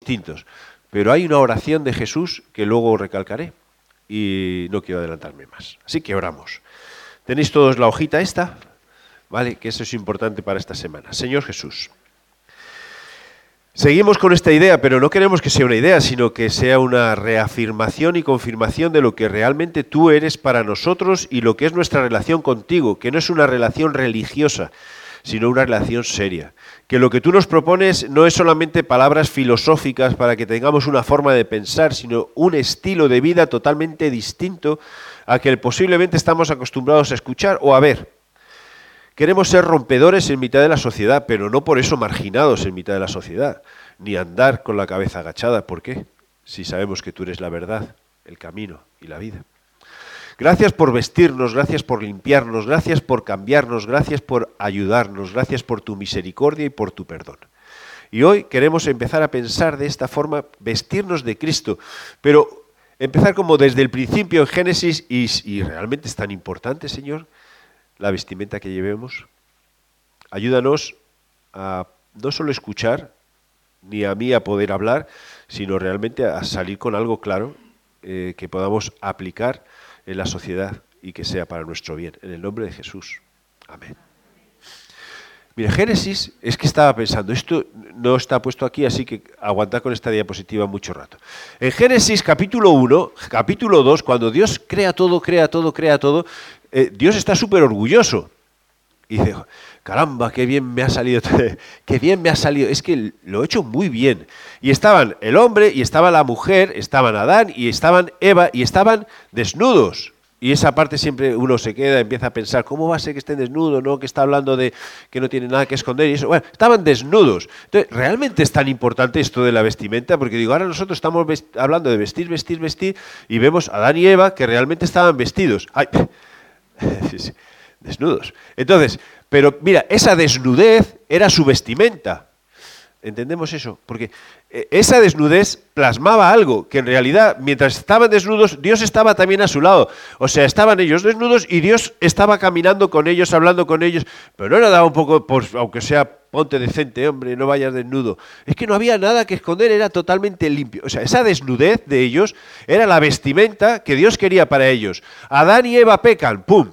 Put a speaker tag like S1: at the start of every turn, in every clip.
S1: distintos. Pero hay una oración de Jesús que luego recalcaré y no quiero adelantarme más. Así que oramos. ¿Tenéis todos la hojita esta? ¿Vale? Que eso es importante para esta semana. Señor Jesús. Seguimos con esta idea, pero no queremos que sea una idea, sino que sea una reafirmación y confirmación de lo que realmente tú eres para nosotros y lo que es nuestra relación contigo, que no es una relación religiosa, sino una relación seria. Que lo que tú nos propones no es solamente palabras filosóficas para que tengamos una forma de pensar, sino un estilo de vida totalmente distinto a que posiblemente estamos acostumbrados a escuchar o a ver. Queremos ser rompedores en mitad de la sociedad, pero no por eso marginados en mitad de la sociedad, ni andar con la cabeza agachada. ¿Por qué? Si sabemos que tú eres la verdad, el camino y la vida. Gracias por vestirnos, gracias por limpiarnos, gracias por cambiarnos, gracias por ayudarnos, gracias por tu misericordia y por tu perdón. Y hoy queremos empezar a pensar de esta forma, vestirnos de Cristo, pero empezar como desde el principio en Génesis y, realmente es tan importante, Señor, la vestimenta que llevemos. Ayúdanos a no solo escuchar, ni a mí a poder hablar, sino realmente a salir con algo claro eh, que podamos aplicar en la sociedad y que sea para nuestro bien. En el nombre de Jesús. Amén. Mira, Génesis, es que estaba pensando, esto no está puesto aquí, así que aguantad con esta diapositiva mucho rato. En Génesis capítulo 1, capítulo 2, cuando Dios crea todo, crea todo, crea todo, eh, Dios está súper orgulloso. Y dice, caramba, qué bien me ha salido, qué bien me ha salido, es que lo he hecho muy bien. Y estaban el hombre, y estaba la mujer, estaban Adán, y estaban Eva, y estaban desnudos. Y esa parte siempre uno se queda, empieza a pensar, ¿cómo va a ser que estén desnudos? ¿no? Que está hablando de que no tiene nada que esconder y eso. Bueno, estaban desnudos. Entonces, ¿realmente es tan importante esto de la vestimenta? Porque digo, ahora nosotros estamos hablando de vestir, vestir, vestir, y vemos a Adán y Eva que realmente estaban vestidos. Ay, desnudos. Entonces, pero mira, esa desnudez era su vestimenta. ¿Entendemos eso? Porque eh, esa desnudez plasmaba algo, que en realidad mientras estaban desnudos, Dios estaba también a su lado. O sea, estaban ellos desnudos y Dios estaba caminando con ellos, hablando con ellos, pero no era dado un poco, por, aunque sea ponte decente, hombre, no vayas desnudo. Es que no había nada que esconder, era totalmente limpio. O sea, esa desnudez de ellos era la vestimenta que Dios quería para ellos. Adán y Eva pecan, ¡pum!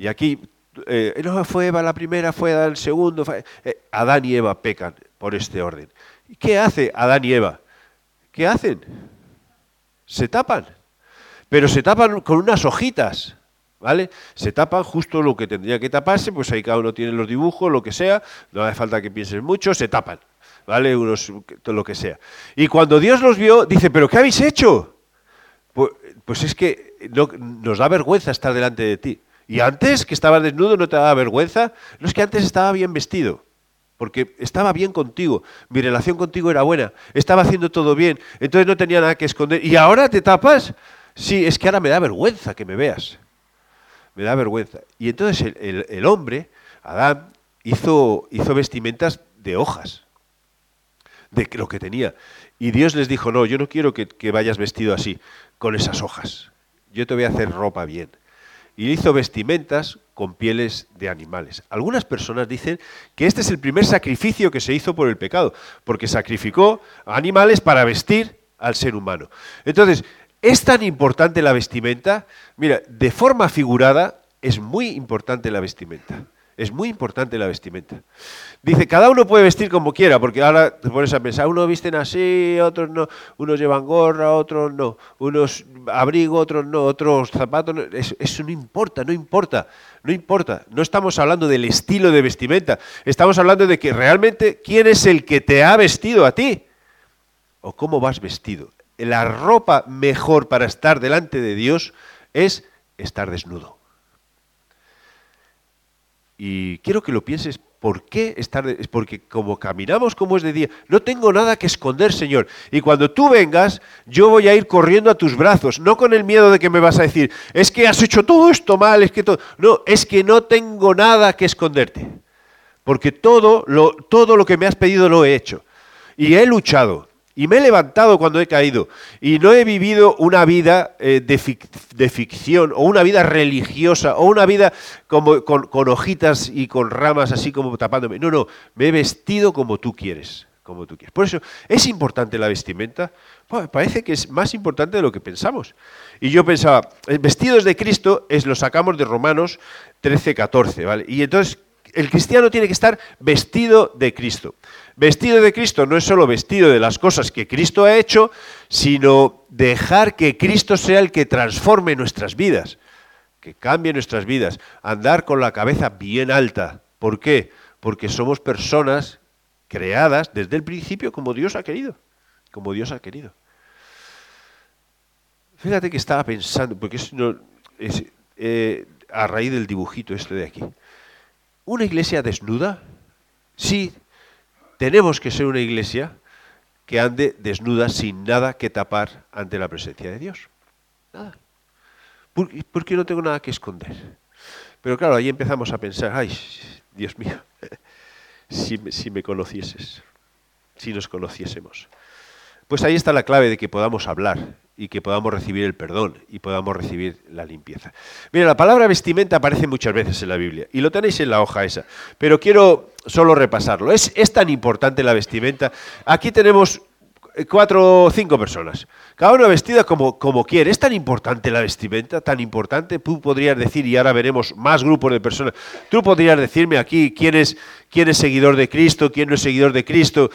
S1: Y aquí, eh, no fue Eva la primera, fue Adán el segundo. Eh, Adán y Eva pecan por este orden. ¿Qué hace Adán y Eva? ¿Qué hacen? Se tapan. Pero se tapan con unas hojitas. ¿Vale? Se tapan justo lo que tendría que taparse, pues ahí cada uno tiene los dibujos, lo que sea, no hace falta que pienses mucho, se tapan, ¿vale? Unos, lo que sea. Y cuando Dios los vio, dice, ¿pero qué habéis hecho? Pues, pues es que nos da vergüenza estar delante de ti. Y antes que estaba desnudo no te daba vergüenza. No es que antes estaba bien vestido, porque estaba bien contigo. Mi relación contigo era buena. Estaba haciendo todo bien. Entonces no tenía nada que esconder. ¿Y ahora te tapas? Sí, es que ahora me da vergüenza que me veas. Me da vergüenza. Y entonces el, hombre, Adán, hizo, vestimentas de hojas, de lo que tenía. Y Dios les dijo, no, yo no quiero que vayas vestido así, con esas hojas. Yo te voy a hacer ropa bien y hizo vestimentas con pieles de animales. Algunas personas dicen que este es el primer sacrificio que se hizo por el pecado, porque sacrificó animales para vestir al ser humano. Entonces, es tan importante la vestimenta, mira, de forma figurada es muy importante la vestimenta. Es muy importante la vestimenta. Dice, cada uno puede vestir como quiera, porque ahora te pones a pensar, unos visten así, otros no, unos llevan gorra, otros no, unos abrigo, otros no, otros zapatos, no. Eso, no importa, no importa, no importa. No estamos hablando del estilo de vestimenta, estamos hablando de que realmente quién es el que te ha vestido a ti o cómo vas vestido. La ropa mejor para estar delante de Dios es estar desnudo. Y quiero que lo pienses, ¿por qué estar? Es porque como caminamos como es de día, no tengo nada que esconder, Señor. Y cuando tú vengas, yo voy a ir corriendo a tus brazos, no con el miedo de que me vas a decir, es que has hecho todo esto mal, es que todo... No, es que no tengo nada que esconderte. Porque todo lo, todo lo que me has pedido lo he hecho. Y he luchado. Y me he levantado cuando he caído. Y no he vivido una vida eh, de, ficción o una vida religiosa o una vida como, con, hojitas y con ramas así como tapándome. No, no, me he vestido como tú quieres, como tú quieres. Por eso, ¿es importante la vestimenta? parece que es más importante de lo que pensamos. Y yo pensaba, vestidos de Cristo es lo sacamos de Romanos 13, 14, ¿vale? Y entonces el cristiano tiene que estar vestido de Cristo. Vestido de Cristo no es solo vestido de las cosas que Cristo ha hecho, sino dejar que Cristo sea el que transforme nuestras vidas, que cambie nuestras vidas, andar con la cabeza bien alta. ¿Por qué? Porque somos personas creadas desde el principio como Dios ha querido, como Dios ha querido. Fíjate que estaba pensando, porque es, eh, a raíz del dibujito este de aquí. ¿Una iglesia desnuda? Sí, tenemos que ser una iglesia que ande desnuda sin nada que tapar ante la presencia de Dios. Nada. Porque no tengo nada que esconder. Pero claro, ahí empezamos a pensar, ay, Dios mío, si, si me conocieses, si nos conociésemos. Pues ahí está la clave de que podamos hablar y que podamos recibir el perdón y podamos recibir la limpieza. Mira, la palabra vestimenta aparece muchas veces en la Biblia y lo tenéis en la hoja esa, pero quiero solo repasarlo. Es, es tan importante la vestimenta. Aquí tenemos cuatro o cinco personas, cada una vestida como, como quiere. Es tan importante la vestimenta, tan importante. Tú podrías decir, y ahora veremos más grupos de personas, tú podrías decirme aquí quién es, quién es seguidor de Cristo, quién no es seguidor de Cristo.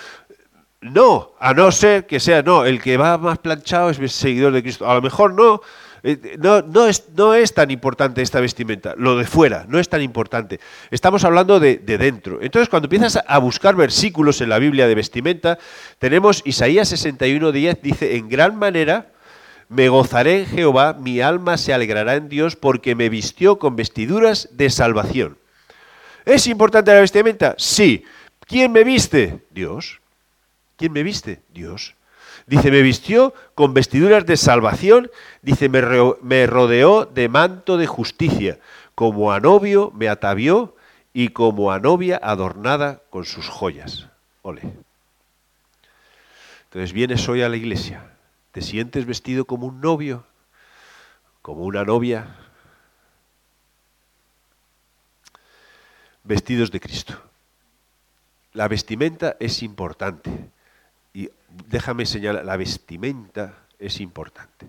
S1: No, a no ser que sea, no, el que va más planchado es seguidor de Cristo. A lo mejor no, eh, no, no, es, no es tan importante esta vestimenta, lo de fuera, no es tan importante. Estamos hablando de, de dentro. Entonces, cuando empiezas a buscar versículos en la Biblia de vestimenta, tenemos Isaías 61.10, dice, en gran manera me gozaré en Jehová, mi alma se alegrará en Dios, porque me vistió con vestiduras de salvación. ¿Es importante la vestimenta? Sí. ¿Quién me viste? Dios. ¿Quién me viste? Dios. Dice, me vistió con vestiduras de salvación, dice, me, rodeó de manto de justicia, como a novio me atavió y como a novia adornada con sus joyas. Ole. Entonces vienes hoy a la iglesia, te sientes vestido como un novio, como una novia, vestidos de Cristo. La vestimenta es importante déjame señalar, la vestimenta es importante.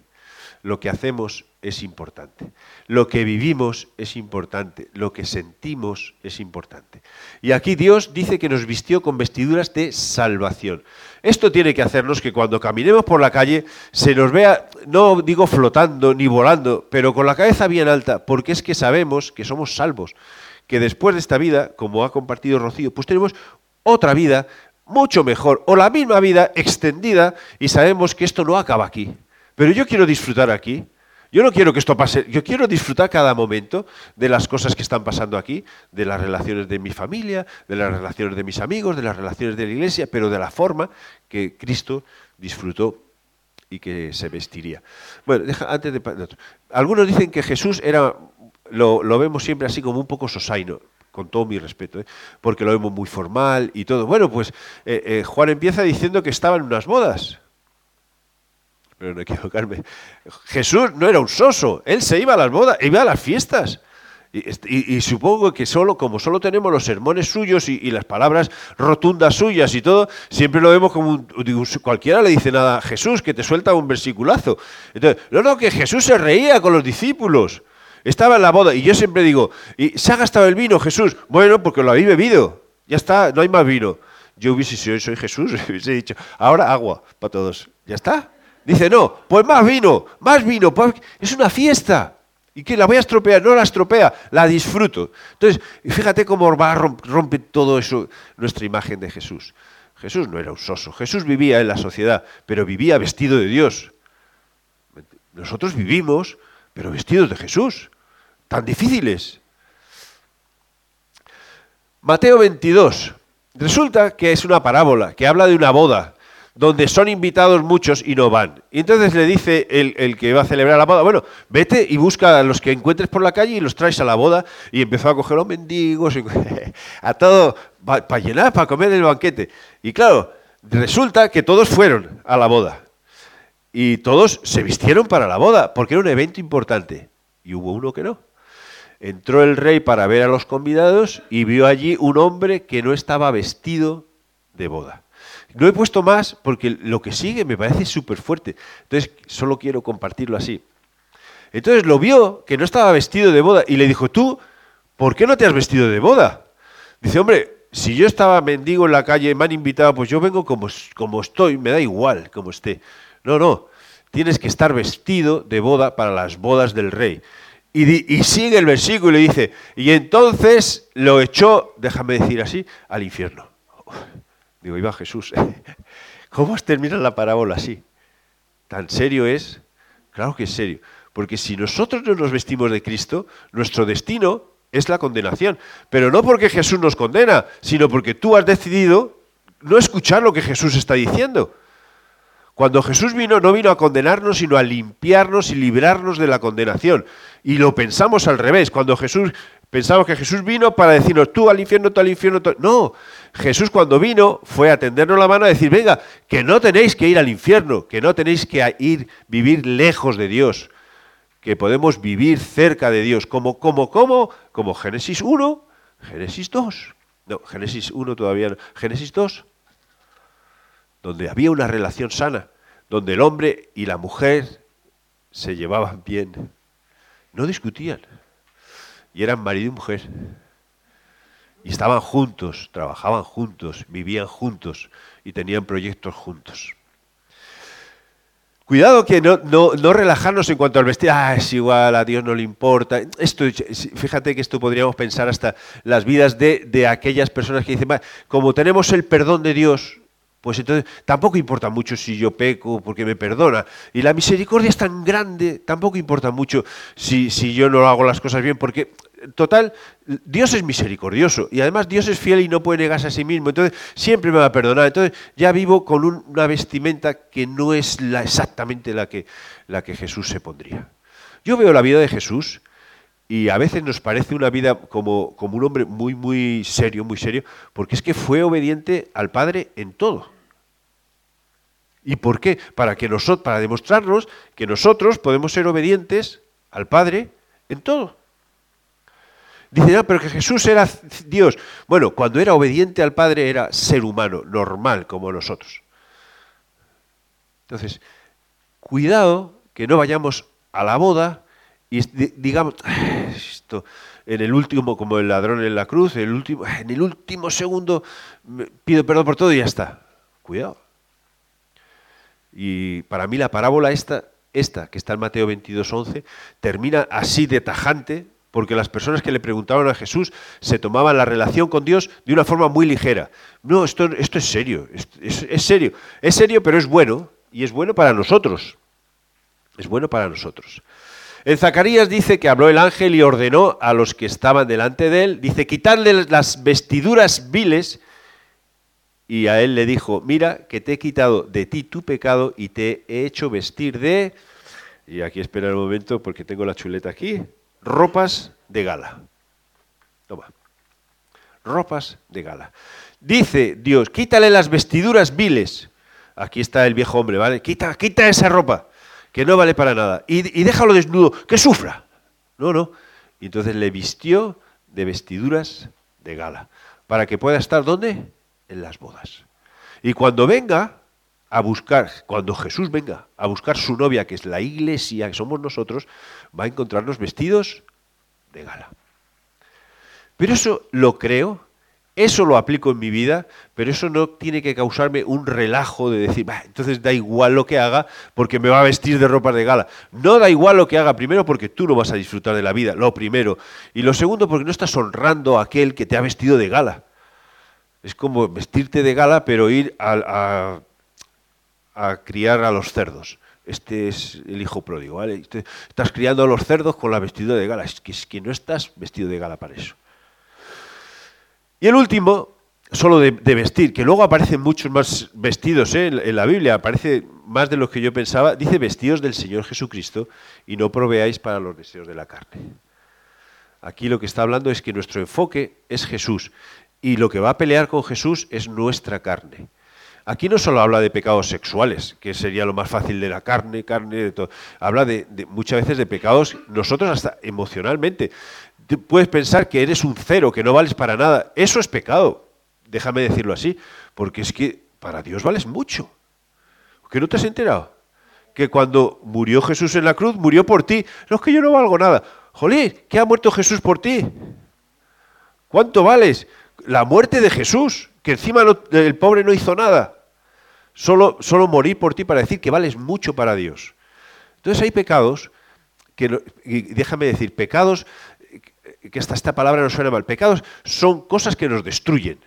S1: Lo que hacemos es importante. Lo que vivimos es importante. Lo que sentimos es importante. Y aquí Dios dice que nos vistió con vestiduras de salvación. Esto tiene que hacernos que cuando caminemos por la calle se nos vea, no digo flotando ni volando, pero con la cabeza bien alta, porque es que sabemos que somos salvos. Que después de esta vida, como ha compartido Rocío, pues tenemos otra vida mucho mejor, o la misma vida extendida y sabemos que esto no acaba aquí. Pero yo quiero disfrutar aquí. Yo no quiero que esto pase, yo quiero disfrutar cada momento de las cosas que están pasando aquí, de las relaciones de mi familia, de las relaciones de mis amigos, de las relaciones de la iglesia, pero de la forma que Cristo disfrutó y que se vestiría. Bueno, antes de... Algunos dicen que Jesús era, lo, lo vemos siempre así como un poco sosaino con todo mi respeto, ¿eh? porque lo vemos muy formal y todo. Bueno, pues eh, eh, Juan empieza diciendo que estaba en unas bodas. Pero no equivocarme. Jesús no era un soso, él se iba a las bodas, iba a las fiestas. Y, supongo que solo, como solo tenemos los sermones suyos y, las palabras rotundas suyas y todo, siempre lo vemos como un, cualquiera le dice nada a Jesús que te suelta un versiculazo. Entonces, no, no, que Jesús se reía con los discípulos. Estaba en la boda y yo siempre digo, ¿y se ha gastado el vino Jesús? Bueno, porque lo habéis bebido. Ya está, no hay más vino. Yo hubiese sido, soy Jesús, hubiese dicho, ahora agua para todos. ¿Ya está? Dice, no, pues más vino, más vino. Pues es una fiesta. ¿Y qué? ¿La voy a estropear? No la estropea, la disfruto. Entonces, fíjate cómo va a romper todo eso nuestra imagen de Jesús. Jesús no era un soso. Jesús vivía en la sociedad, pero vivía vestido de Dios. Nosotros vivimos, pero vestidos de Jesús tan difíciles. Mateo 22. Resulta que es una parábola que habla de una boda donde son invitados muchos y no van. Y entonces le dice el, que va a celebrar la boda, bueno, vete y busca a los que encuentres por la calle y los traes a la boda. Y empezó a coger los mendigos, a todo, para llenar, para comer el banquete. Y claro, resulta que todos fueron a la boda. Y todos se vistieron para la boda, porque era un evento importante. Y hubo uno que no. Entró el rey para ver a los convidados y vio allí un hombre que no estaba vestido de boda. no he puesto más porque lo que sigue me parece súper fuerte. Entonces, solo quiero compartirlo así. Entonces lo vio que no estaba vestido de boda y le dijo, tú, ¿por qué no te has vestido de boda? Dice, hombre, si yo estaba mendigo en la calle me han invitado, pues yo vengo como, como estoy, me da igual como esté. No, no, tienes que estar vestido de boda para las bodas del rey. Y, sigue el versículo y dice, y entonces lo echó, déjame decir así, al infierno. Digo, iba Jesús. ¿Cómo termina la parábola así? ¿Tan serio es? Claro que es serio. Porque si nosotros no nos vestimos de Cristo, nuestro destino es la condenación. Pero no porque Jesús nos condena, sino porque tú has decidido no escuchar lo que Jesús está diciendo. Cuando Jesús vino, no vino a condenarnos, sino a limpiarnos y librarnos de la condenación. Y lo pensamos al revés. Cuando Jesús, pensamos que Jesús vino para decirnos, tú al infierno, tú al infierno. Tú... No, Jesús cuando vino fue a tendernos la mano a decir, venga, que no tenéis que ir al infierno, que no tenéis que ir, vivir lejos de Dios, que podemos vivir cerca de Dios. como, como, como? Como Génesis 1, Génesis 2. No, Génesis 1 todavía no. Génesis 2 donde había una relación sana, donde el hombre y la mujer se llevaban bien, no discutían, y eran marido y mujer, y estaban juntos, trabajaban juntos, vivían juntos y tenían proyectos juntos. Cuidado que no, no, relajarnos en cuanto al vestir, ah, es igual, a Dios no le importa. Esto, fíjate que esto podríamos pensar hasta las vidas de, de aquellas personas que dicen, como tenemos el perdón de Dios, pues entonces tampoco importa mucho si yo peco porque me perdona. Y la misericordia es tan grande, tampoco importa mucho si, si yo no hago las cosas bien, porque total, Dios es misericordioso y además Dios es fiel y no puede negarse a sí mismo. Entonces siempre me va a perdonar. Entonces ya vivo con una vestimenta que no es exactamente la que, la que Jesús se pondría. Yo veo la vida de Jesús y a veces nos parece una vida como, como un hombre muy, muy serio, muy serio, porque es que fue obediente al Padre en todo. ¿Y por qué? Para, que nosotros, para demostrarnos que nosotros podemos ser obedientes al Padre en todo. Dice, no, pero que Jesús era Dios. Bueno, cuando era obediente al Padre era ser humano, normal como nosotros. Entonces, cuidado que no vayamos a la boda y digamos, esto, en el último, como el ladrón en la cruz, en el último, en el último segundo pido perdón por todo y ya está. Cuidado. Y para mí la parábola esta, esta que está en Mateo 22, 11, termina así de tajante, porque las personas que le preguntaban a Jesús se tomaban la relación con Dios de una forma muy ligera. No, esto, esto es serio, es, es serio. Es serio, pero es bueno, y es bueno para nosotros. Es bueno para nosotros. En Zacarías dice que habló el ángel y ordenó a los que estaban delante de él, dice, quitarle las vestiduras viles y a él le dijo, mira que te he quitado de ti tu pecado y te he hecho vestir de, y aquí espera un momento porque tengo la chuleta aquí, ropas de gala. Toma, ropas de gala. Dice Dios, quítale las vestiduras viles. Aquí está el viejo hombre, ¿vale? Quita, quita esa ropa, que no vale para nada. Y, y déjalo desnudo, que sufra. No, no. Y entonces le vistió de vestiduras de gala. Para que pueda estar, ¿dónde? En las bodas. Y cuando venga a buscar, cuando Jesús venga a buscar su novia, que es la iglesia, que somos nosotros, va a encontrarnos vestidos de gala. Pero eso lo creo, eso lo aplico en mi vida, pero eso no tiene que causarme un relajo de decir, entonces da igual lo que haga porque me va a vestir de ropa de gala. No da igual lo que haga, primero porque tú no vas a disfrutar de la vida, lo primero. Y lo segundo porque no estás honrando a aquel que te ha vestido de gala. Es como vestirte de gala, pero ir a, criar a los cerdos. Este es el hijo pródigo, ¿vale? Estás criando a los cerdos con la vestidura de gala. Es que, es que no estás vestido de gala para eso. Y el último, solo de, vestir, que luego aparecen muchos más vestidos ¿eh? en, la Biblia, aparece más de lo que yo pensaba, dice vestidos del Señor Jesucristo y no proveáis para los deseos de la carne. Aquí lo que está hablando es que nuestro enfoque es Jesús y lo que va a pelear con Jesús es nuestra carne. Aquí no solo habla de pecados sexuales, que sería lo más fácil de la carne, carne, de todo. Habla de, muchas veces de pecados, nosotros hasta emocionalmente. puedes pensar que eres un cero, que no vales para nada. Eso es pecado, déjame decirlo así, porque es que para Dios vales mucho. ¿Que no te has enterado? Que cuando murió Jesús en la cruz, murió por ti. No es que yo no valgo nada. Jolín, ¿qué ha muerto Jesús por ti? ¿Cuánto vales? La muerte de Jesús, que encima el pobre no hizo nada. Solo, solo morir por ti para decir que vales mucho para Dios. Entonces hay pecados que, déjame decir, pecados, que hasta esta palabra no suena mal, pecados son cosas que nos destruyen.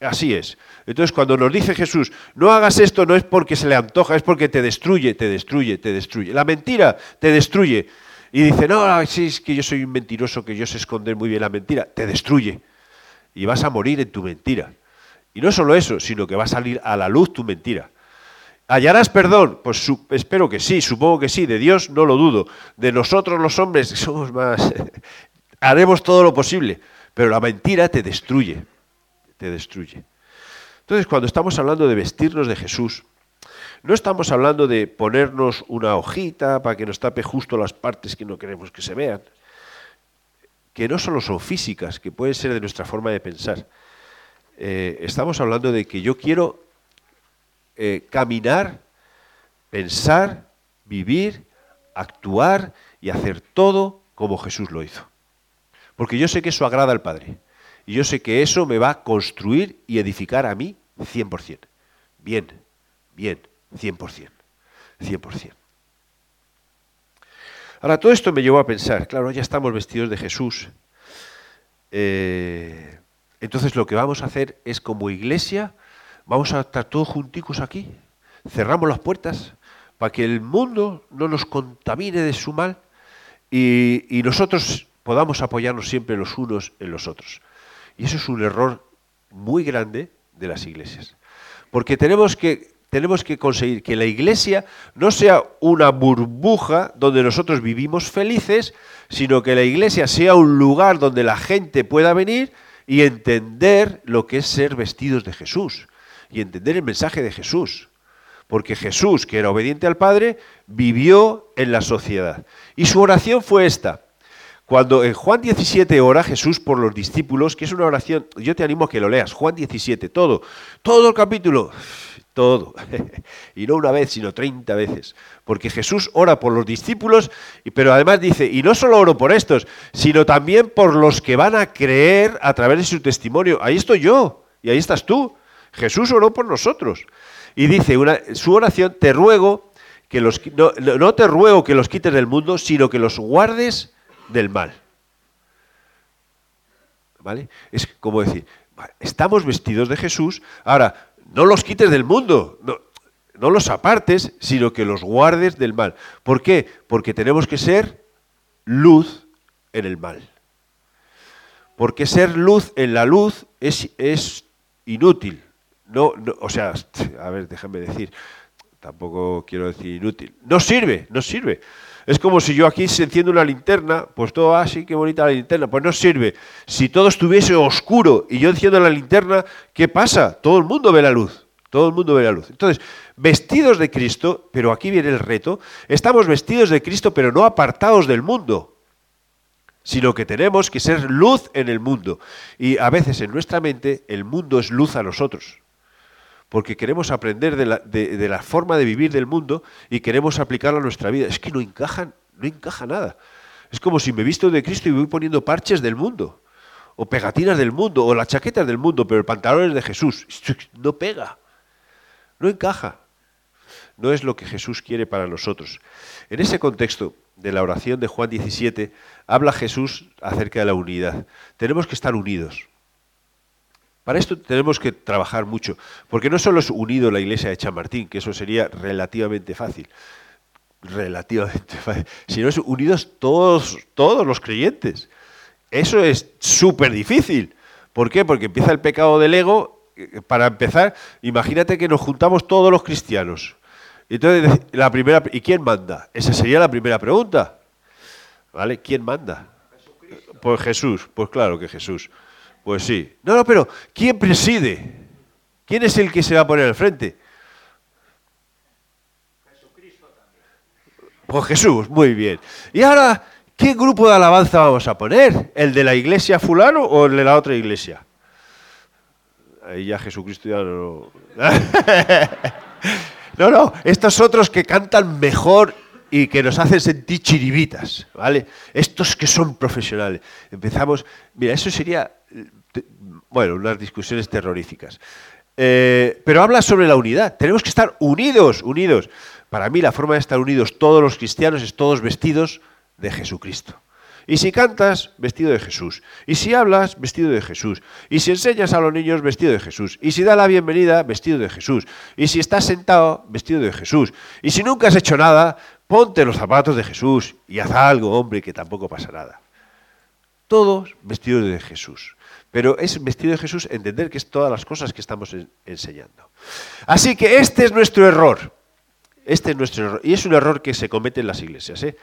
S1: Así es. Entonces, cuando nos dice Jesús, no hagas esto, no es porque se le antoja, es porque te destruye, te destruye, te destruye. La mentira te destruye. Y dice, no, sí, es que yo soy un mentiroso, que yo sé esconder muy bien la mentira. Te destruye. Y vas a morir en tu mentira. Y no solo eso, sino que va a salir a la luz tu mentira. ¿Hallarás perdón? Pues espero que sí, supongo que sí. De Dios no lo dudo. De nosotros los hombres somos más... haremos todo lo posible. Pero la mentira te destruye. Te destruye. Entonces, cuando estamos hablando de vestirnos de Jesús, no estamos hablando de ponernos una hojita para que nos tape justo las partes que no queremos que se vean, que no solo son físicas, que pueden ser de nuestra forma de pensar. Eh, estamos hablando de que yo quiero eh, caminar, pensar, vivir, actuar y hacer todo como Jesús lo hizo. Porque yo sé que eso agrada al Padre. Y yo sé que eso me va a construir y edificar a mí 100%. Bien, bien, 100%. 100%. Ahora, todo esto me llevó a pensar, claro, ya estamos vestidos de Jesús. Eh, entonces lo que vamos a hacer es como iglesia, vamos a estar todos junticos aquí, cerramos las puertas para que el mundo no nos contamine de su mal y, y nosotros podamos apoyarnos siempre los unos en los otros. Y eso es un error muy grande de las iglesias. Porque tenemos que, tenemos que conseguir que la iglesia no sea una burbuja donde nosotros vivimos felices, sino que la iglesia sea un lugar donde la gente pueda venir y entender lo que es ser vestidos de Jesús y entender el mensaje de Jesús. Porque Jesús, que era obediente al Padre, vivió en la sociedad. Y su oración fue esta. Cuando en Juan 17 ora Jesús por los discípulos, que es una oración, yo te animo a que lo leas, Juan 17, todo, todo el capítulo, todo. y no una vez, sino 30 veces. Porque Jesús ora por los discípulos, pero además dice, y no solo oro por estos, sino también por los que van a creer a través de su testimonio. Ahí estoy yo, y ahí estás tú. Jesús oró por nosotros. Y dice una, su oración, te ruego que los, no, no te ruego que los quites del mundo, sino que los guardes del mal. ¿Vale? Es como decir, estamos vestidos de Jesús, ahora, no los quites del mundo, no, los apartes, sino que los guardes del mal. ¿Por qué? Porque tenemos que ser luz en el mal. Porque ser luz en la luz es, es inútil. No, no, o sea, a ver, déjame decir, tampoco quiero decir inútil. No sirve, no sirve. Es como si yo aquí se enciendo una linterna, pues todo así, ah, qué bonita la linterna, pues no sirve. Si todo estuviese oscuro y yo enciendo la linterna, ¿qué pasa? Todo el mundo ve la luz, todo el mundo ve la luz. Entonces, vestidos de Cristo, pero aquí viene el reto, estamos vestidos de Cristo, pero no apartados del mundo, sino que tenemos que ser luz en el mundo. Y a veces en nuestra mente el mundo es luz a nosotros porque queremos aprender de la, forma de vivir del mundo y queremos aplicarlo a nuestra vida. Es que no encajan, no encaja nada. Es como si me visto de Cristo y voy poniendo parches del mundo, o pegatinas del mundo, o las chaquetas del mundo, pero el pantalón es de Jesús. No pega, no encaja. No es lo que Jesús quiere para nosotros. En ese contexto de la oración de Juan 17, habla Jesús acerca de la unidad. Tenemos que estar unidos. Para esto tenemos que trabajar mucho, porque no solo es unido la iglesia de Chamartín, que eso sería relativamente fácil, relativamente fácil, sino es unidos todos, todos los creyentes. Eso es súper difícil. ¿Por qué? Porque empieza el pecado del ego. Para empezar, imagínate que nos juntamos todos los cristianos. Entonces, la primera, ¿y quién manda? Esa sería la primera pregunta. ¿Vale? ¿Quién manda? Pues Jesús, pues claro que Jesús. Pues sí. No, no, pero ¿quién preside? ¿Quién es el que se va a poner al frente? Jesucristo también. Pues Jesús, muy bien. Y ahora, ¿qué grupo de alabanza vamos a poner? ¿El de la iglesia fulano o el de la otra iglesia? ahí ya Jesucristo ya no... no, no, estos otros que cantan mejor y que nos hacen sentir chiribitas, ¿vale? Estos que son profesionales. Empezamos, mira, eso sería, bueno, unas discusiones terroríficas. Eh, pero habla sobre la unidad. Tenemos que estar unidos, unidos. Para mí la forma de estar unidos todos los cristianos es todos vestidos de Jesucristo. Y si cantas, vestido de Jesús. Y si hablas, vestido de Jesús. Y si enseñas a los niños, vestido de Jesús. Y si da la bienvenida, vestido de Jesús. Y si estás sentado, vestido de Jesús. Y si nunca has hecho nada, ponte los zapatos de Jesús y haz algo, hombre, que tampoco pasa nada. Todos vestidos de Jesús. Pero es vestido de Jesús entender que es todas las cosas que estamos enseñando. Así que este es nuestro error. Este es nuestro error. Y es un error que se comete en las iglesias. ¿eh?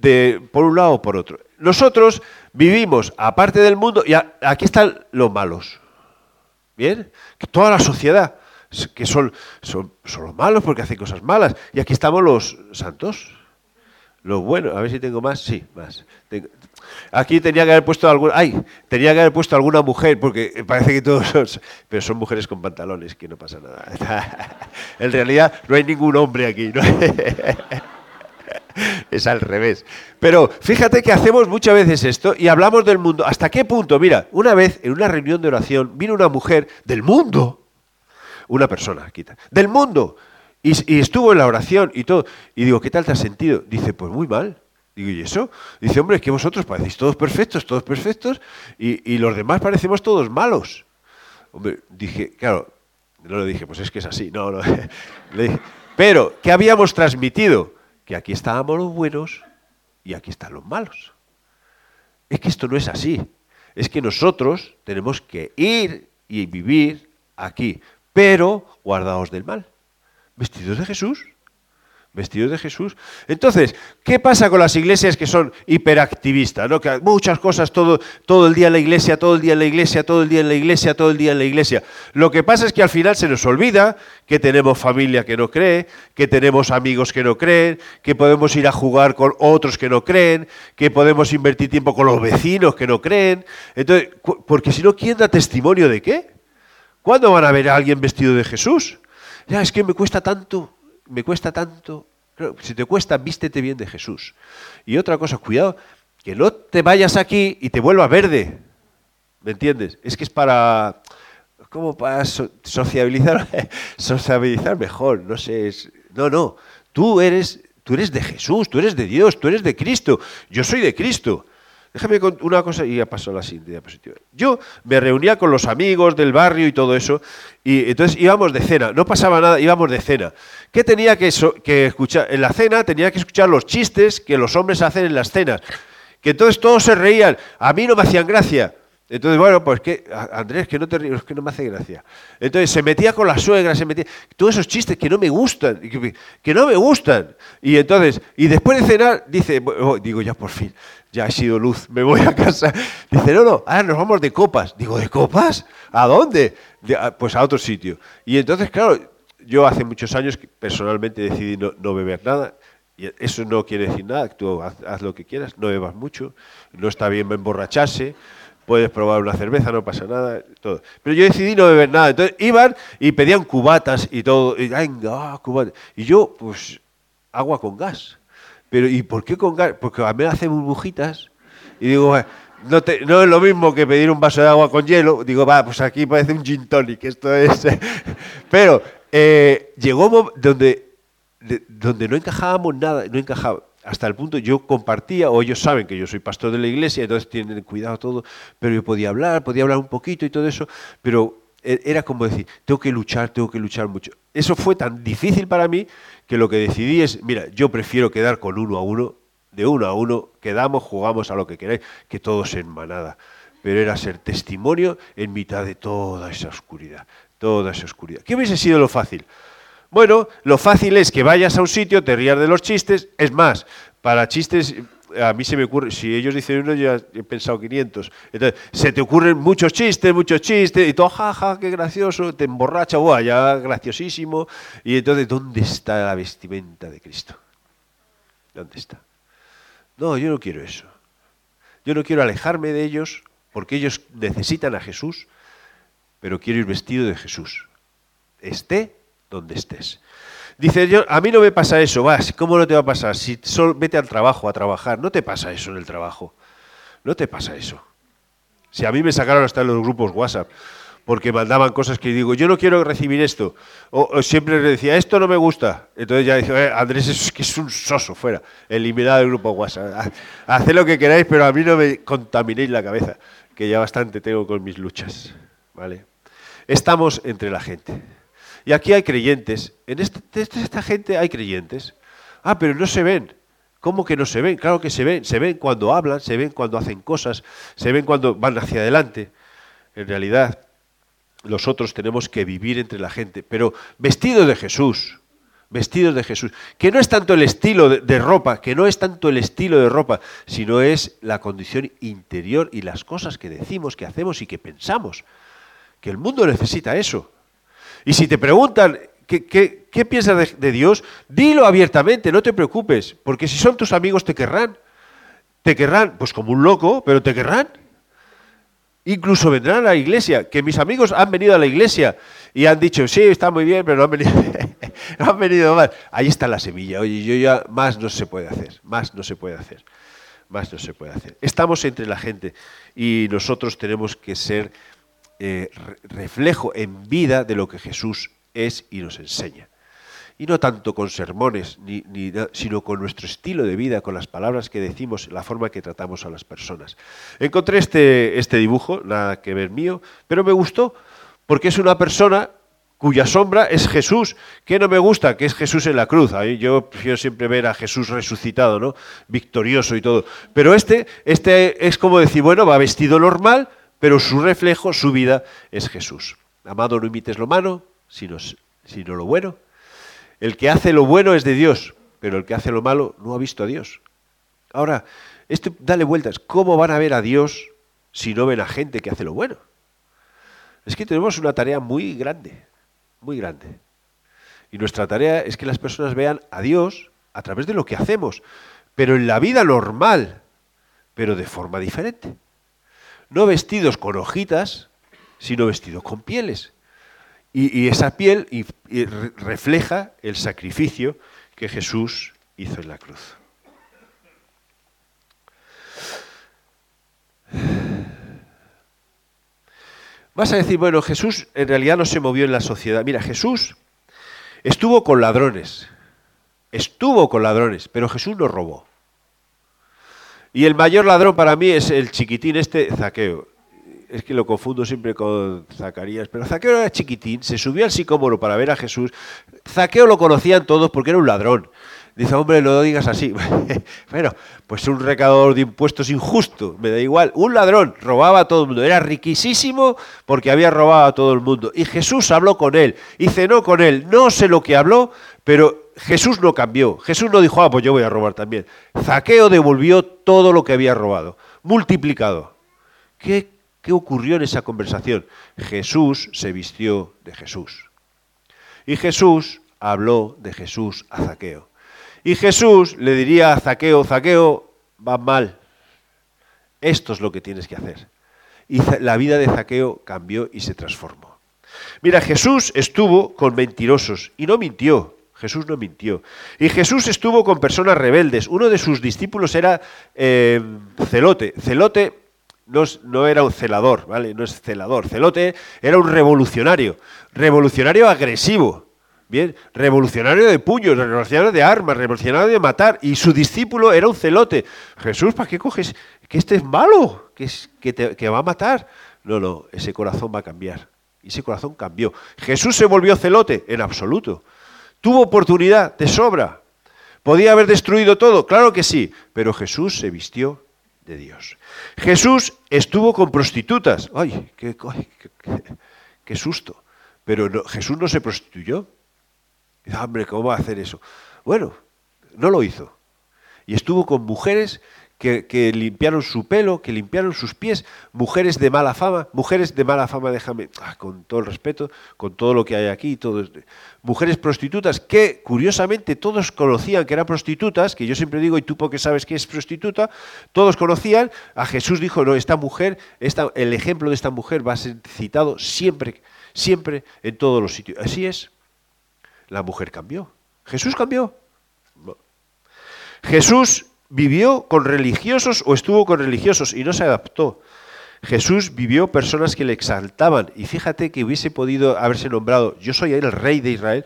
S1: de, por un lado o por otro. Nosotros vivimos aparte del mundo y aquí están los malos. ¿Bien? Toda la sociedad, que son, son, los malos porque hacen cosas malas. Y aquí estamos los santos. Los buenos. A ver si tengo más. Sí, más. Aquí tenía que haber puesto alguna. Ay, tenía que haber puesto alguna mujer, porque parece que todos son. Pero son mujeres con pantalones, que no pasa nada. en realidad no hay ningún hombre aquí. ¿no? es al revés. Pero fíjate que hacemos muchas veces esto y hablamos del mundo. ¿Hasta qué punto? Mira, una vez en una reunión de oración vino una mujer del mundo, una persona, quita, del mundo, y, estuvo en la oración y todo. Y digo, ¿qué tal te has sentido? Dice, pues muy mal. Digo, ¿y eso? Dice, hombre, es que vosotros parecéis todos perfectos, todos perfectos, y, los demás parecemos todos malos. Hombre, dije, claro, no le dije, pues es que es así, no, no. Dije, pero, ¿qué habíamos transmitido? que aquí estábamos los buenos y aquí están los malos. Es que esto no es así. Es que nosotros tenemos que ir y vivir aquí, pero guardados del mal, vestidos de Jesús vestidos de Jesús. Entonces, ¿qué pasa con las iglesias que son hiperactivistas? ¿no? Que muchas cosas todo, todo el día en la iglesia, todo el día en la iglesia, todo el día en la iglesia, todo el día en la iglesia. Lo que pasa es que al final se nos olvida que tenemos familia que no cree, que tenemos amigos que no creen, que podemos ir a jugar con otros que no creen, que podemos invertir tiempo con los vecinos que no creen. Entonces, porque si no, ¿quién da testimonio de qué? ¿Cuándo van a ver a alguien vestido de Jesús? Ya, es que me cuesta tanto me cuesta tanto. si te cuesta, vístete bien de Jesús. Y otra cosa, cuidado, que no te vayas aquí y te vuelvas verde. ¿Me entiendes? Es que es para. ¿Cómo para sociabilizar, sociabilizar mejor? No sé. no, no. Tú eres, tú eres de Jesús, tú eres de Dios, tú eres de Cristo. Yo soy de Cristo. Déjame contar una cosa y ya paso a la siguiente diapositiva. Yo me reunía con los amigos del barrio y todo eso, y entonces íbamos de cena, no pasaba nada, íbamos de cena. ¿Qué tenía que, que escuchar? En la cena tenía que escuchar los chistes que los hombres hacen en las cenas. Que entonces todos se reían, a mí no me hacían gracia. Entonces, bueno, pues que, Andrés, que no te que no me hace gracia. Entonces se metía con la suegra, se metía, todos esos chistes que no me gustan, que, no me gustan. Y entonces, y después de cenar, dice, oh, digo ya por fin, ya he sido luz, me voy a casa. Dice, no, no, ahora nos vamos de copas. Digo, ¿de copas? ¿A dónde? pues a otro sitio. Y entonces, claro, yo hace muchos años personalmente decidí no, beber nada. Y eso no quiere decir nada, tú haz, haz, lo que quieras, no bebas mucho, no está bien emborracharse, puedes probar una cerveza, no pasa nada, todo. Pero yo decidí no beber nada. Entonces iban y pedían cubatas y todo, y venga, ah, Y yo, pues, agua con gas. Pero, ¿y por qué con gas? Porque a mí me hace burbujitas y digo, no, no, es lo mismo que pedir un vaso de agua con hielo. Digo, va, pues aquí parece un gin tonic, esto es... Pero eh, llegó donde, donde no encajábamos nada, no encajaba. Hasta el punto, yo compartía, o ellos saben que yo soy pastor de la iglesia, entonces tienen cuidado todo, pero yo podía hablar, podía hablar un poquito y todo eso, pero e, era como decir, tengo que luchar, tengo que luchar mucho. Eso fue tan difícil para mí que lo que decidí es, mira, yo prefiero quedar con uno a uno, de uno a uno, quedamos, jugamos a lo que queráis, que todos en manada. Pero era ser testimonio en mitad de toda esa oscuridad, toda esa oscuridad. ¿Qué hubiese sido lo fácil? Bueno, lo fácil es que vayas a un sitio, te rías de los chistes, es más, para chistes a mí se me ocurre, si ellos dicen uno, ya he pensado 500. Entonces, se te ocurren muchos chistes, muchos chistes, y todo, jaja, qué gracioso, te emborracha, guau, ya graciosísimo. Y entonces, ¿dónde está la vestimenta de Cristo? ¿Dónde está? No, yo no quiero eso. Yo no quiero alejarme de ellos, porque ellos necesitan a Jesús, pero quiero ir vestido de Jesús. Esté donde estés. Dice, yo, a mí no me pasa eso, vas, ¿cómo no te va a pasar? Si solo vete al trabajo a trabajar, no te pasa eso en el trabajo. No te pasa eso. Si a mí me sacaron hasta los grupos WhatsApp, porque mandaban cosas que digo, yo no quiero recibir esto. O, siempre le decía, esto no me gusta. Entonces ya dije, eh, Andrés es que es un soso, fuera, eliminado del grupo WhatsApp. Haced lo que queráis, pero a mí no me contaminéis la cabeza, que ya bastante tengo con mis luchas. ¿Vale? Estamos entre la gente. Y aquí hay creyentes. En este, esta gente hay creyentes. Ah, pero no se ven. ¿Cómo que no se ven? Claro que se ven. Se ven cuando hablan, se ven cuando hacen cosas, se ven cuando van hacia adelante. En realidad, nosotros tenemos que vivir entre la gente, pero vestidos de Jesús. Vestidos de Jesús. Que no es tanto el estilo de ropa, que no es tanto el estilo de ropa, sino es la condición interior y las cosas que decimos, que hacemos y que pensamos. Que el mundo necesita eso. Y si te preguntan qué, piensas de, Dios, dilo abiertamente, no te preocupes, porque si son tus amigos te querrán. Te querrán, pues como un loco, pero te querrán. Incluso vendrán a la iglesia, que mis amigos han venido a la iglesia y han dicho, sí, está muy bien, pero no han venido, no han venido. Ahí está la semilla. Oye, yo ya más no se puede hacer, más no se puede hacer, más no se puede hacer. Estamos entre la gente y nosotros tenemos que ser eh, reflejo en vida de lo que Jesús es y nos enseña. Y no tanto con sermones, ni, sino con nuestro estilo de vida, con las palabras que decimos, la forma que tratamos a las personas. Encontré este, este dibujo, nada que ver mío, pero me gustó porque es una persona cuya sombra es Jesús. que no me gusta? Que es Jesús en la cruz. Yo prefiero siempre ver a Jesús resucitado, ¿no? Victorioso y todo. Pero este, este es como decir, bueno, va vestido normal, pero su reflejo, su vida, es Jesús. Amado, no imites lo malo, sino, sino lo bueno. El que hace lo bueno es de Dios, pero el que hace lo malo no ha visto a Dios. Ahora, esto, dale vueltas. ¿Cómo van a ver a Dios si no ven a gente que hace lo bueno? Es que tenemos una tarea muy grande, muy grande. Y nuestra tarea es que las personas vean a Dios a través de lo que hacemos, pero en la vida normal, pero de forma diferente no vestidos con hojitas, sino vestidos con pieles. Y, esa piel refleja el sacrificio que Jesús hizo en la cruz. Vas a decir, bueno, Jesús en realidad no se movió en la sociedad. Mira, Jesús estuvo con ladrones, estuvo con ladrones, pero Jesús no robó. Y el mayor ladrón para mí es el chiquitín este, Zaqueo. Es que lo confundo siempre con Zacarías, pero Zaqueo era chiquitín, se subió al sicómoro para ver a Jesús. Zaqueo lo conocían todos porque era un ladrón. Dice, hombre, no lo digas así. bueno, pues un recaudador de impuestos injusto, me da igual. Un ladrón, robaba a todo el mundo. Era riquísimo porque había robado a todo el mundo. Y Jesús habló con él y cenó con él. No sé lo que habló, pero Jesús no cambió. Jesús no dijo, ah, pues yo voy a robar también. Zaqueo devolvió todo lo que había robado, multiplicado. ¿Qué, qué ocurrió en esa conversación? Jesús se vistió de Jesús. Y Jesús habló de Jesús a Zaqueo. Y Jesús le diría a Zaqueo, Zaqueo, va mal. Esto es lo que tienes que hacer. Y la vida de Zaqueo cambió y se transformó. Mira, Jesús estuvo con mentirosos y no mintió. Jesús no mintió. Y Jesús estuvo con personas rebeldes. Uno de sus discípulos era eh, Celote. Celote no, no, era un celador, ¿vale? No es celador. Celote era un revolucionario. Revolucionario agresivo. Bien, revolucionario de puños, revolucionario de armas, revolucionario de matar. Y su discípulo era un celote. Jesús, ¿para qué coges? Que este es malo, que, es, que, te, que va a matar. No, no, ese corazón va a cambiar. Y ese corazón cambió. ¿Jesús se volvió celote? En absoluto. Tuvo oportunidad de sobra. ¿Podía haber destruido todo? Claro que sí, pero Jesús se vistió de Dios. Jesús estuvo con prostitutas. ¡Ay, qué, qué, susto! Pero Jesús no se prostituyó. hombre, ¿cómo va a hacer eso? Bueno, no lo hizo. Y estuvo con mujeres que, limpiaron su pelo, que limpiaron sus pies, mujeres de mala fama, mujeres de mala fama, déjame, ah, con todo el respeto, con todo lo que hay aquí, mujeres prostitutas que curiosamente todos conocían que eran prostitutas, que yo siempre digo, y tú porque sabes que es prostituta, todos conocían, a Jesús dijo, no, esta mujer, esta, el ejemplo de esta mujer va a ser citado siempre, siempre en todos los sitios. Así es, la mujer cambió, Jesús cambió. Jesús vivió con religiosos o estuvo con religiosos y no se adaptó. Jesús vivió personas que le exaltaban y fíjate que hubiese podido haberse nombrado, yo soy el rey de Israel,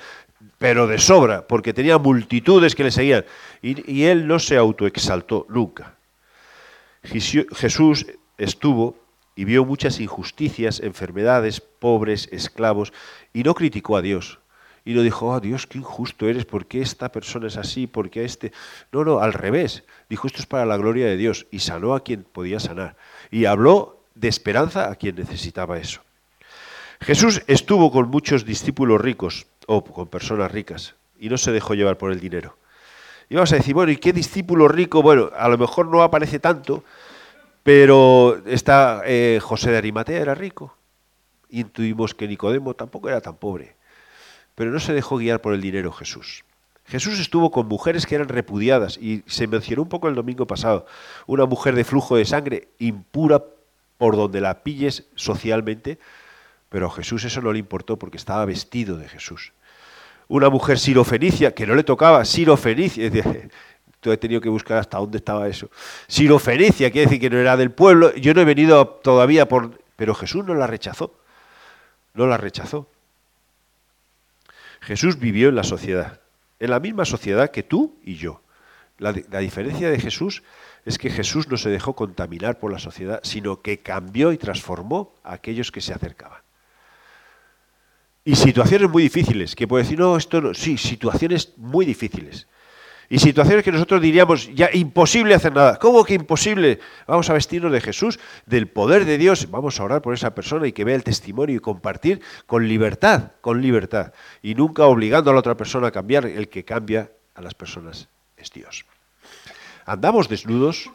S1: pero de sobra, porque tenía multitudes que le seguían. Y, él no se autoexaltó nunca. Jesús estuvo y vio muchas injusticias, enfermedades, pobres, esclavos, y no criticó a Dios y no dijo, oh Dios, qué injusto eres, ¿por qué esta persona es así? ¿Por qué este? No, no, al revés. Dijo, esto es para la gloria de Dios y sanó a quien podía sanar. Y habló de esperanza a quien necesitaba eso. Jesús estuvo con muchos discípulos ricos o con personas ricas y no se dejó llevar por el dinero. Y vamos a decir, bueno, ¿y qué discípulo rico? Bueno, a lo mejor no aparece tanto, pero está eh, José de Arimatea era rico. Intuimos que Nicodemo tampoco era tan pobre. Pero no se dejó guiar por el dinero Jesús. Jesús estuvo con mujeres que eran repudiadas y se mencionó un poco el domingo pasado. Una mujer de flujo de sangre impura por donde la pilles socialmente, pero a Jesús eso no le importó porque estaba vestido de Jesús. Una mujer sirofenicia, que no le tocaba, sirofenicia, he tenido que buscar hasta dónde estaba eso. Sirofenicia, quiere decir que no era del pueblo, yo no he venido todavía por... Pero Jesús no la rechazó, no la rechazó. Jesús vivió en la sociedad, en la misma sociedad que tú y yo. La, diferencia de Jesús es que Jesús no se dejó contaminar por la sociedad, sino que cambió y transformó a aquellos que se acercaban. Y situaciones muy difíciles, que puede decir, no, esto no, sí, situaciones muy difíciles. Y situaciones que nosotros diríamos ya imposible hacer nada. ¿Cómo que imposible? Vamos a vestirnos de Jesús, del poder de Dios. Vamos a orar por esa persona y que vea el testimonio y compartir con libertad, con libertad. Y nunca obligando a la otra persona a cambiar. El que cambia a las personas es Dios. Andamos desnudos.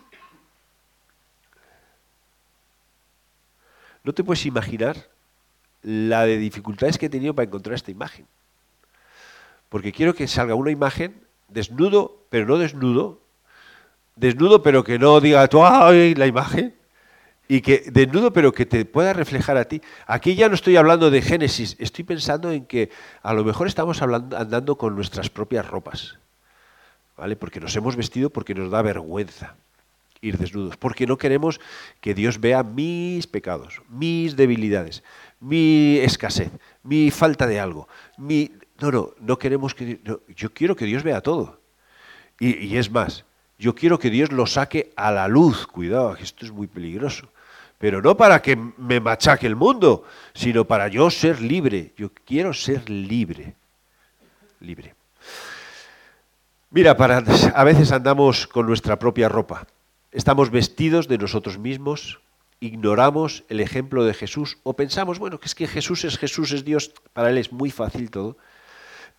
S1: No te puedes imaginar la de dificultades que he tenido para encontrar esta imagen. Porque quiero que salga una imagen desnudo, pero no desnudo, desnudo, pero que no diga tú, ¡ay! la imagen, y que desnudo, pero que te pueda reflejar a ti. Aquí ya no estoy hablando de Génesis, estoy pensando en que a lo mejor estamos andando con nuestras propias ropas, ¿vale? Porque nos hemos vestido porque nos da vergüenza ir desnudos, porque no queremos que Dios vea mis pecados, mis debilidades, mi escasez, mi falta de algo, mi no, no, no queremos que... yo quiero que Dios vea todo. Y, es más, yo quiero que Dios lo saque a la luz. Cuidado, esto es muy peligroso. Pero no para que me machaque el mundo, sino para yo ser libre. Yo quiero ser libre. Libre. Mira, a veces andamos con nuestra propia ropa. Estamos vestidos de nosotros mismos, ignoramos el ejemplo de Jesús o pensamos, bueno, que es que Jesús es Jesús, es Dios, para Él es muy fácil todo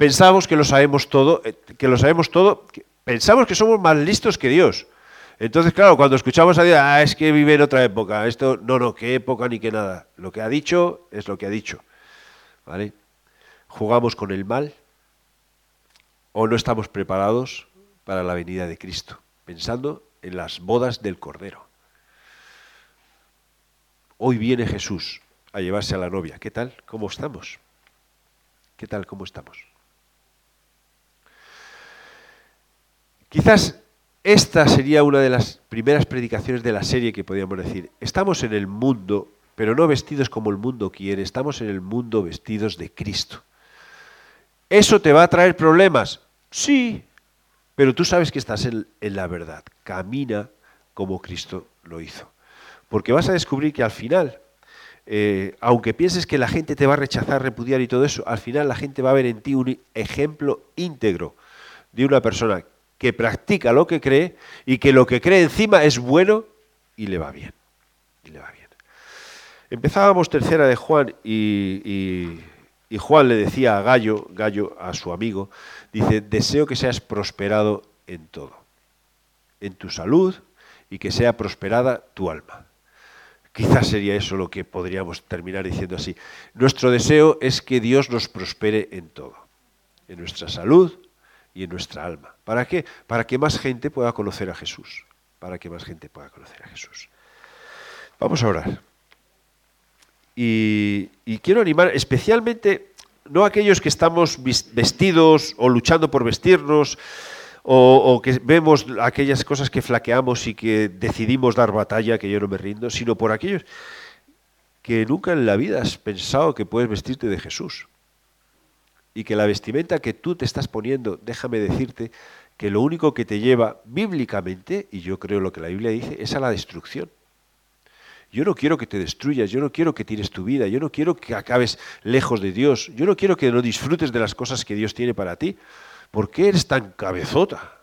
S1: pensamos que lo sabemos todo, eh, que lo sabemos todo, pensamos que somos más listos que Dios. Entonces, claro, cuando escuchamos a Dios, ah, es que vive en otra época, esto, no, no, qué época ni qué nada. Lo que ha dicho es lo que ha dicho. ¿Vale? Jugamos con el mal o no estamos preparados para la venida de Cristo, pensando en las bodas del Cordero. Hoy viene Jesús a llevarse a la novia. ¿Qué tal? ¿Cómo estamos? ¿Qué tal? ¿Cómo estamos? Quizás esta sería una de las primeras predicaciones de la serie que podríamos decir. Estamos en el mundo, pero no vestidos como el mundo quiere, estamos en el mundo vestidos de Cristo. ¿Eso te va a traer problemas? Sí, pero tú sabes que estás en, la verdad. Camina como Cristo lo hizo. Porque vas a descubrir que al final, eh, aunque pienses que la gente te va a rechazar, repudiar y todo eso, al final la gente va a ver en ti un ejemplo íntegro de una persona que practica lo que cree y que lo que cree encima es bueno y le va bien. Y le va bien. Empezábamos tercera de Juan y, y Juan le decía a Gallo, Gallo a su amigo, dice, deseo que seas prosperado en todo, en tu salud y que sea prosperada tu alma. Quizás sería eso lo que podríamos terminar diciendo así. Nuestro deseo es que Dios nos prospere en todo, en nuestra salud y en nuestra alma. ¿Para qué? Para que más gente pueda conocer a Jesús. Para que más gente pueda conocer a Jesús. Vamos a orar. Y, quiero animar especialmente, no a aquellos que estamos vestidos o luchando por vestirnos, o, que vemos aquellas cosas que flaqueamos y que decidimos dar batalla, que yo no me rindo, sino por aquellos que nunca en la vida has pensado que puedes vestirte de Jesús. Y que la vestimenta que tú te estás poniendo, déjame decirte, que lo único que te lleva bíblicamente, y yo creo lo que la Biblia dice, es a la destrucción. Yo no quiero que te destruyas, yo no quiero que tires tu vida, yo no quiero que acabes lejos de Dios, yo no quiero que no disfrutes de las cosas que Dios tiene para ti. ¿Por qué eres tan cabezota?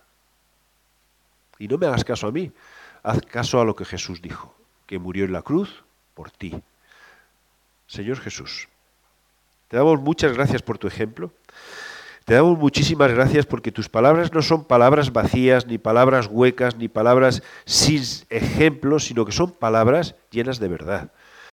S1: Y no me hagas caso a mí, haz caso a lo que Jesús dijo, que murió en la cruz por ti. Señor Jesús, te damos muchas gracias por tu ejemplo. Te damos muchísimas gracias porque tus palabras no son palabras vacías, ni palabras huecas, ni palabras sin ejemplos, sino que son palabras llenas de verdad.